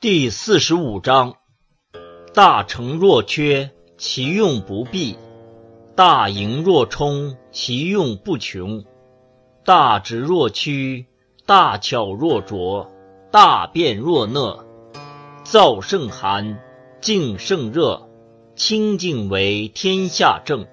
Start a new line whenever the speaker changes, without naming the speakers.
第四十五章：大成若缺，其用不弊；大盈若冲，其用不穷；大直若屈，大巧若拙，大辩若讷。燥胜寒，静胜热，清静为天下正。